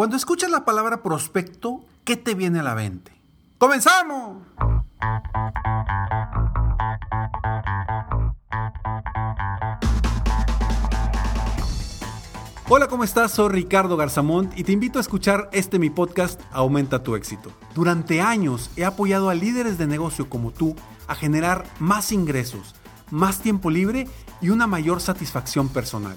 Cuando escuchas la palabra prospecto, ¿qué te viene a la mente? ¡Comenzamos! Hola, ¿cómo estás? Soy Ricardo Garzamont y te invito a escuchar este mi podcast Aumenta tu éxito. Durante años he apoyado a líderes de negocio como tú a generar más ingresos, más tiempo libre y una mayor satisfacción personal.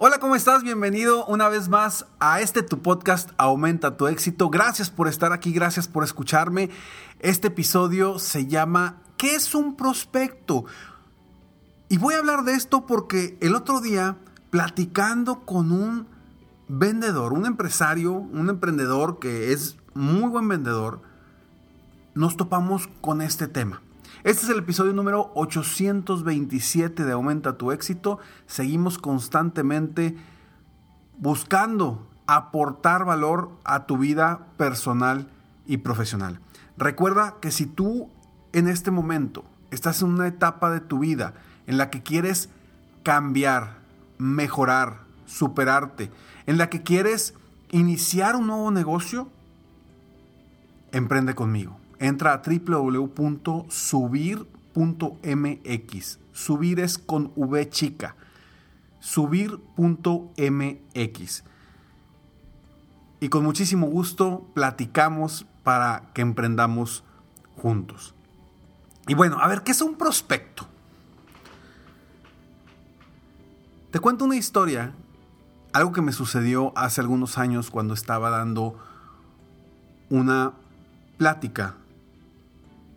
Hola, ¿cómo estás? Bienvenido una vez más a este tu podcast Aumenta tu éxito. Gracias por estar aquí, gracias por escucharme. Este episodio se llama ¿Qué es un prospecto? Y voy a hablar de esto porque el otro día, platicando con un vendedor, un empresario, un emprendedor que es muy buen vendedor, nos topamos con este tema. Este es el episodio número 827 de Aumenta tu éxito. Seguimos constantemente buscando aportar valor a tu vida personal y profesional. Recuerda que si tú en este momento estás en una etapa de tu vida en la que quieres cambiar, mejorar, superarte, en la que quieres iniciar un nuevo negocio, emprende conmigo entra a www.subir.mx. Subir es con V chica. Subir.mx. Y con muchísimo gusto platicamos para que emprendamos juntos. Y bueno, a ver, ¿qué es un prospecto? Te cuento una historia, algo que me sucedió hace algunos años cuando estaba dando una plática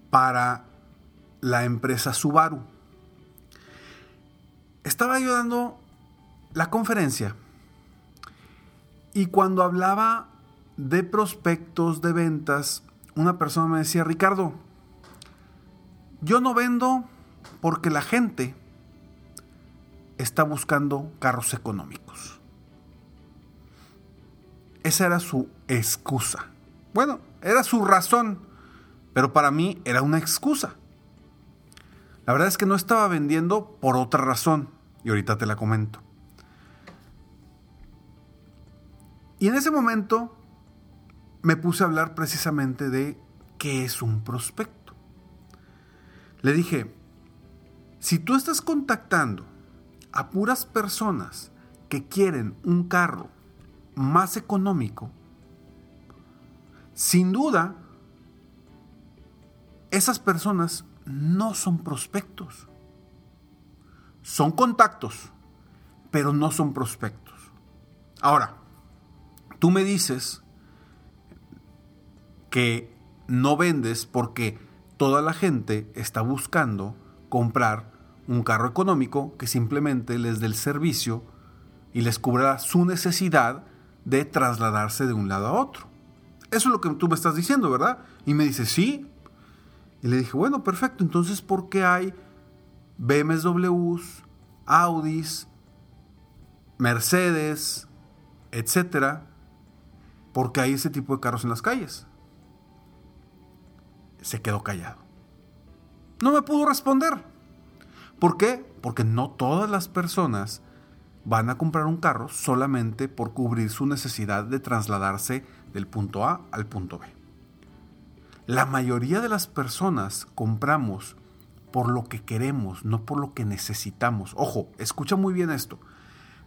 para la empresa Subaru. Estaba yo dando la conferencia y cuando hablaba de prospectos de ventas, una persona me decía, Ricardo, yo no vendo porque la gente está buscando carros económicos. Esa era su excusa. Bueno, era su razón pero para mí era una excusa. La verdad es que no estaba vendiendo por otra razón, y ahorita te la comento. Y en ese momento me puse a hablar precisamente de qué es un prospecto. Le dije, si tú estás contactando a puras personas que quieren un carro más económico, sin duda esas personas no son prospectos. Son contactos, pero no son prospectos. Ahora, tú me dices que no vendes porque toda la gente está buscando comprar un carro económico que simplemente les dé el servicio y les cubra su necesidad de trasladarse de un lado a otro. Eso es lo que tú me estás diciendo, ¿verdad? Y me dice, sí, y le dije, bueno, perfecto, entonces ¿por qué hay BMWs, Audis, Mercedes, etcétera? Porque hay ese tipo de carros en las calles. Se quedó callado. No me pudo responder. ¿Por qué? Porque no todas las personas van a comprar un carro solamente por cubrir su necesidad de trasladarse del punto A al punto B. La mayoría de las personas compramos por lo que queremos, no por lo que necesitamos. Ojo, escucha muy bien esto.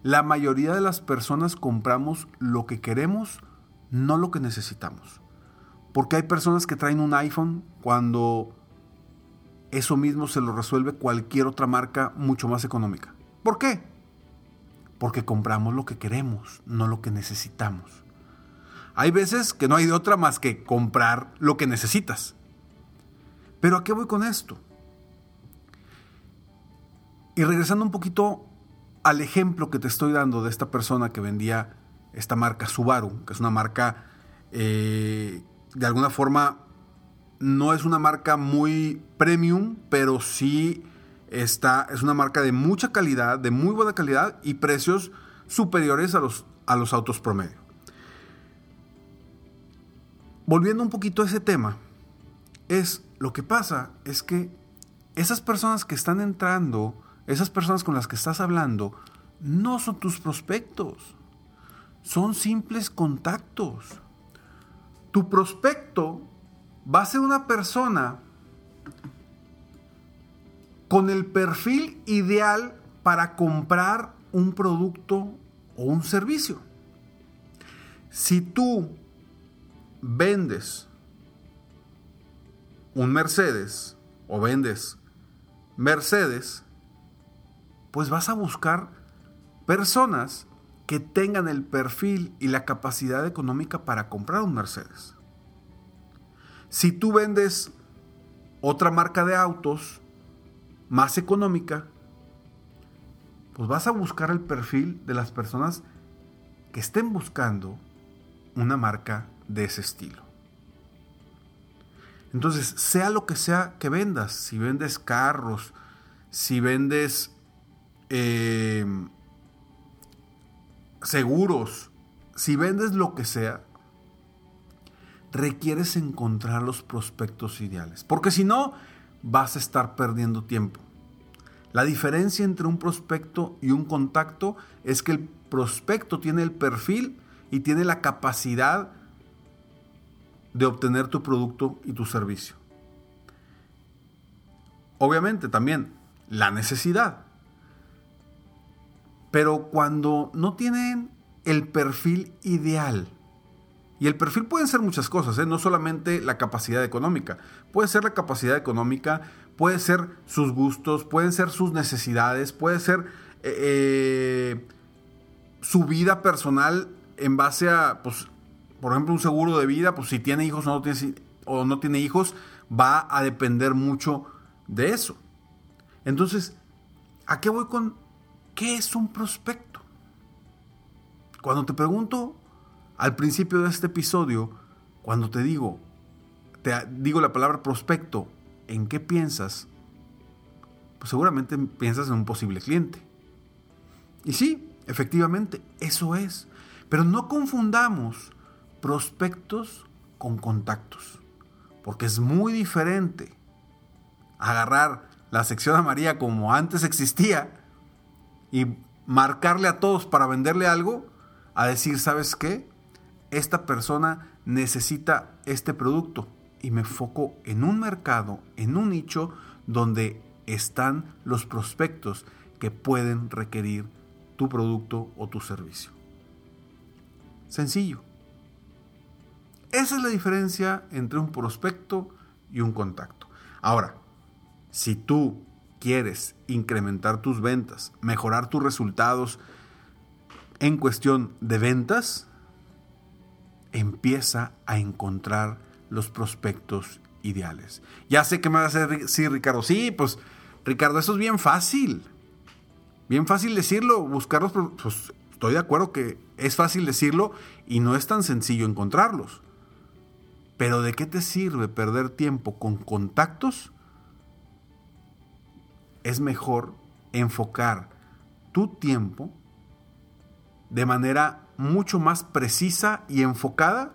La mayoría de las personas compramos lo que queremos, no lo que necesitamos. Porque hay personas que traen un iPhone cuando eso mismo se lo resuelve cualquier otra marca mucho más económica. ¿Por qué? Porque compramos lo que queremos, no lo que necesitamos. Hay veces que no hay de otra más que comprar lo que necesitas. Pero ¿a qué voy con esto? Y regresando un poquito al ejemplo que te estoy dando de esta persona que vendía esta marca Subaru, que es una marca eh, de alguna forma no es una marca muy premium, pero sí está, es una marca de mucha calidad, de muy buena calidad y precios superiores a los, a los autos promedio. Volviendo un poquito a ese tema, es lo que pasa es que esas personas que están entrando, esas personas con las que estás hablando, no son tus prospectos, son simples contactos. Tu prospecto va a ser una persona con el perfil ideal para comprar un producto o un servicio. Si tú vendes un Mercedes o vendes Mercedes, pues vas a buscar personas que tengan el perfil y la capacidad económica para comprar un Mercedes. Si tú vendes otra marca de autos más económica, pues vas a buscar el perfil de las personas que estén buscando una marca de ese estilo. Entonces, sea lo que sea que vendas, si vendes carros, si vendes eh, seguros, si vendes lo que sea, requieres encontrar los prospectos ideales, porque si no, vas a estar perdiendo tiempo. La diferencia entre un prospecto y un contacto es que el prospecto tiene el perfil y tiene la capacidad de obtener tu producto y tu servicio. Obviamente también la necesidad. Pero cuando no tienen el perfil ideal, y el perfil pueden ser muchas cosas, ¿eh? no solamente la capacidad económica. Puede ser la capacidad económica, puede ser sus gustos, pueden ser sus necesidades, puede ser eh, eh, su vida personal en base a, pues, por ejemplo, un seguro de vida, pues si tiene hijos o no tiene, hijos, va a depender mucho de eso. Entonces, ¿a qué voy con qué es un prospecto? Cuando te pregunto al principio de este episodio, cuando te digo, te digo la palabra prospecto, ¿en qué piensas? Pues seguramente piensas en un posible cliente. Y sí, efectivamente, eso es. Pero no confundamos prospectos con contactos, porque es muy diferente agarrar la sección amarilla como antes existía y marcarle a todos para venderle algo, a decir, ¿sabes qué? esta persona necesita este producto y me foco en un mercado, en un nicho donde están los prospectos que pueden requerir tu producto o tu servicio. Sencillo. Esa es la diferencia entre un prospecto y un contacto. Ahora, si tú quieres incrementar tus ventas, mejorar tus resultados en cuestión de ventas, empieza a encontrar los prospectos ideales. Ya sé que me vas a decir, Ricardo, sí, pues Ricardo, eso es bien fácil. Bien fácil decirlo, buscarlos, pues estoy de acuerdo que es fácil decirlo y no es tan sencillo encontrarlos. Pero ¿de qué te sirve perder tiempo con contactos? Es mejor enfocar tu tiempo de manera mucho más precisa y enfocada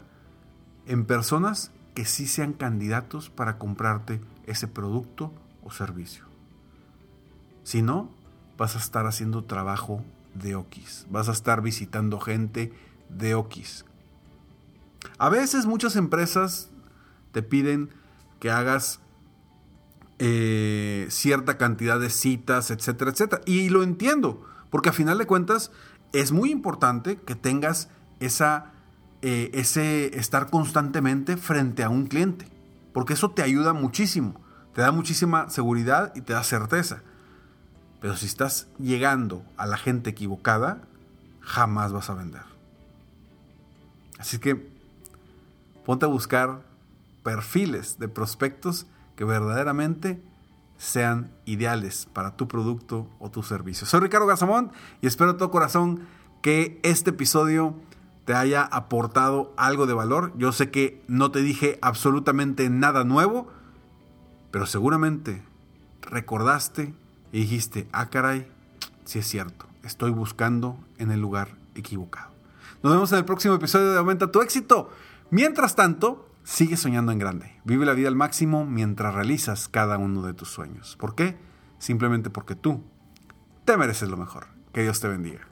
en personas que sí sean candidatos para comprarte ese producto o servicio. Si no, vas a estar haciendo trabajo de Okis. Vas a estar visitando gente de Okis. A veces muchas empresas te piden que hagas eh, cierta cantidad de citas, etcétera, etcétera. Y lo entiendo, porque a final de cuentas es muy importante que tengas esa, eh, ese estar constantemente frente a un cliente, porque eso te ayuda muchísimo, te da muchísima seguridad y te da certeza. Pero si estás llegando a la gente equivocada, jamás vas a vender. Así que ponte a buscar perfiles de prospectos que verdaderamente sean ideales para tu producto o tu servicio. Soy Ricardo Gazamón y espero de todo corazón que este episodio te haya aportado algo de valor. Yo sé que no te dije absolutamente nada nuevo, pero seguramente recordaste y dijiste, ah caray, sí es cierto, estoy buscando en el lugar equivocado. Nos vemos en el próximo episodio de Aumenta tu éxito. Mientras tanto, sigue soñando en grande. Vive la vida al máximo mientras realizas cada uno de tus sueños. ¿Por qué? Simplemente porque tú te mereces lo mejor. Que Dios te bendiga.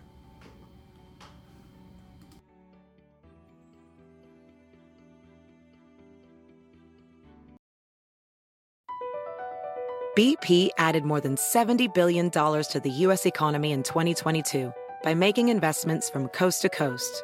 BP added more than $70 billion to the U.S. economy in 2022 by making investments from coast to coast.